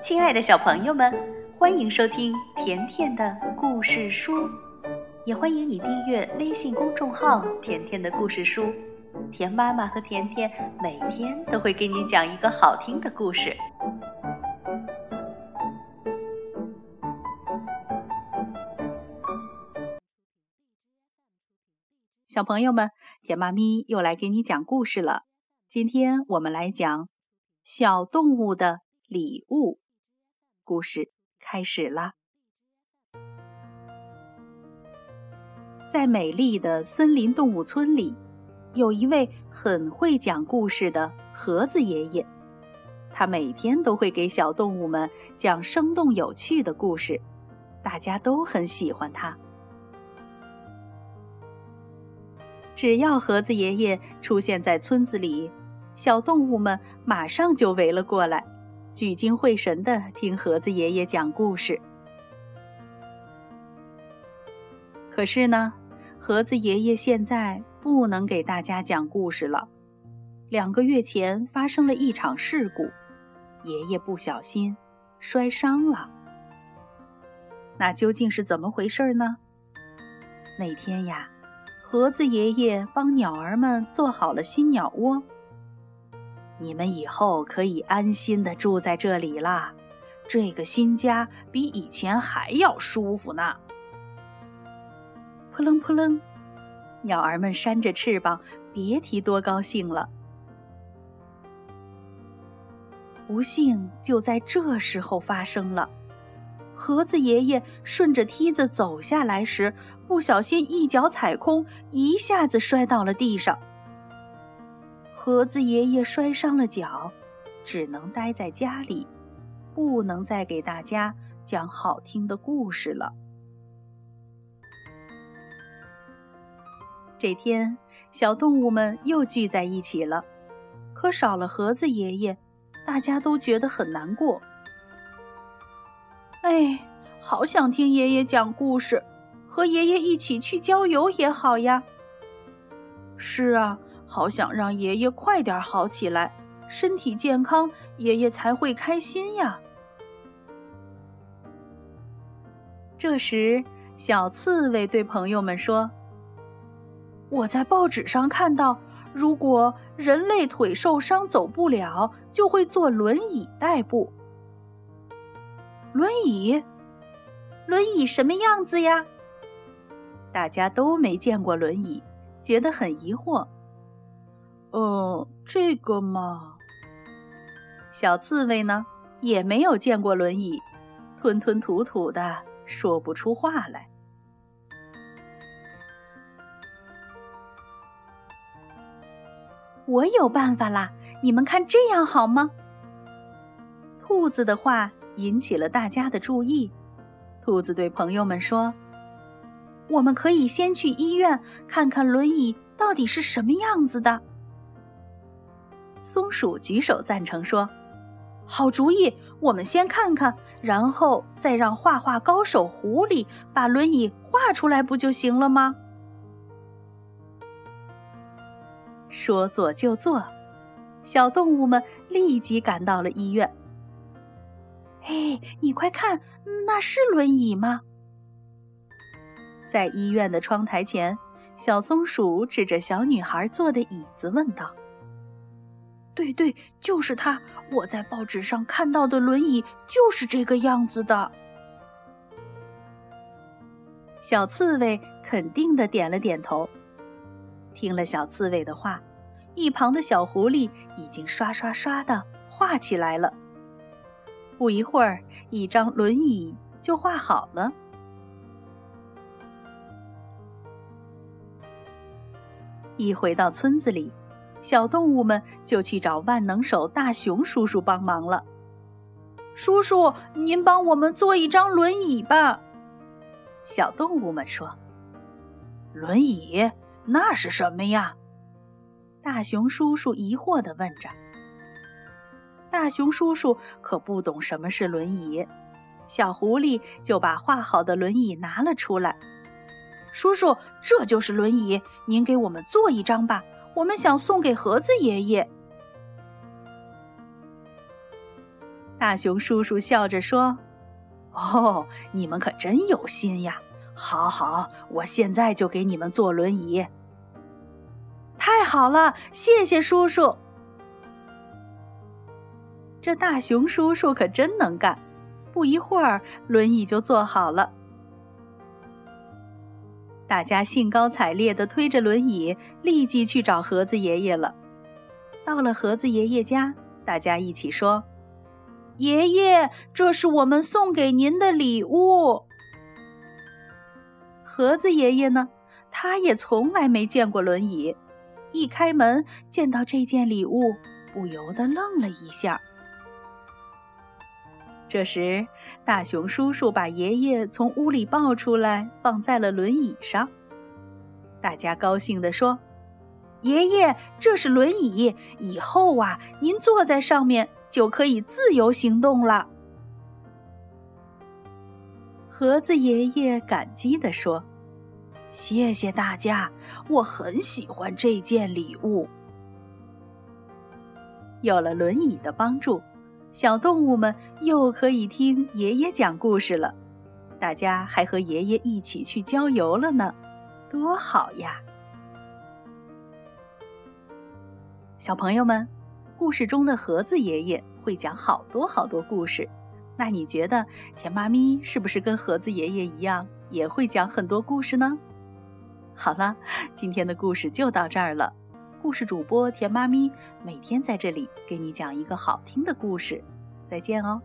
亲爱的小朋友们，欢迎收听甜甜的故事书，也欢迎你订阅微信公众号“甜甜的故事书”。甜妈妈和甜甜每天都会给你讲一个好听的故事。小朋友们，甜妈咪又来给你讲故事了。今天我们来讲小动物的礼物。故事开始啦！在美丽的森林动物村里，有一位很会讲故事的盒子爷爷。他每天都会给小动物们讲生动有趣的故事，大家都很喜欢他。只要盒子爷爷出现在村子里，小动物们马上就围了过来。聚精会神地听盒子爷爷讲故事。可是呢，盒子爷爷现在不能给大家讲故事了。两个月前发生了一场事故，爷爷不小心摔伤了。那究竟是怎么回事呢？那天呀，盒子爷爷帮鸟儿们做好了新鸟窝。你们以后可以安心的住在这里啦，这个新家比以前还要舒服呢。扑棱扑棱，鸟儿们扇着翅膀，别提多高兴了。不幸就在这时候发生了，盒子爷爷顺着梯子走下来时，不小心一脚踩空，一下子摔到了地上。盒子爷爷摔伤了脚，只能待在家里，不能再给大家讲好听的故事了。这天，小动物们又聚在一起了，可少了盒子爷爷，大家都觉得很难过。哎，好想听爷爷讲故事，和爷爷一起去郊游也好呀。是啊。好想让爷爷快点好起来，身体健康，爷爷才会开心呀。这时，小刺猬对朋友们说：“我在报纸上看到，如果人类腿受伤走不了，就会坐轮椅代步。轮椅，轮椅什么样子呀？大家都没见过轮椅，觉得很疑惑。”呃，这个嘛，小刺猬呢也没有见过轮椅，吞吞吐吐的说不出话来。我有办法啦，你们看这样好吗？兔子的话引起了大家的注意。兔子对朋友们说：“我们可以先去医院看看轮椅到底是什么样子的。”松鼠举手赞成说：“好主意，我们先看看，然后再让画画高手狐狸把轮椅画出来，不就行了吗？”说做就做，小动物们立即赶到了医院。哎，你快看，那是轮椅吗？在医院的窗台前，小松鼠指着小女孩坐的椅子问道。对对，就是它！我在报纸上看到的轮椅就是这个样子的。小刺猬肯定的点了点头。听了小刺猬的话，一旁的小狐狸已经刷刷刷的画起来了。不一会儿，一张轮椅就画好了。一回到村子里。小动物们就去找万能手大熊叔叔帮忙了。叔叔，您帮我们做一张轮椅吧。小动物们说：“轮椅那是什么呀？”大熊叔叔疑惑地问着。大熊叔叔可不懂什么是轮椅，小狐狸就把画好的轮椅拿了出来。叔叔，这就是轮椅，您给我们做一张吧。我们想送给盒子爷爷。大熊叔叔笑着说：“哦，你们可真有心呀！好好，我现在就给你们做轮椅。”太好了，谢谢叔叔。这大熊叔叔可真能干，不一会儿轮椅就做好了。大家兴高采烈地推着轮椅，立即去找盒子爷爷了。到了盒子爷爷家，大家一起说：“爷爷，这是我们送给您的礼物。”盒子爷爷呢，他也从来没见过轮椅，一开门见到这件礼物，不由得愣了一下。这时，大熊叔叔把爷爷从屋里抱出来，放在了轮椅上。大家高兴地说：“爷爷，这是轮椅，以后啊，您坐在上面就可以自由行动了。”盒子爷爷感激地说：“谢谢大家，我很喜欢这件礼物。”有了轮椅的帮助。小动物们又可以听爷爷讲故事了，大家还和爷爷一起去郊游了呢，多好呀！小朋友们，故事中的盒子爷爷会讲好多好多故事，那你觉得甜妈咪是不是跟盒子爷爷一样，也会讲很多故事呢？好了，今天的故事就到这儿了。故事主播甜妈咪每天在这里给你讲一个好听的故事，再见哦。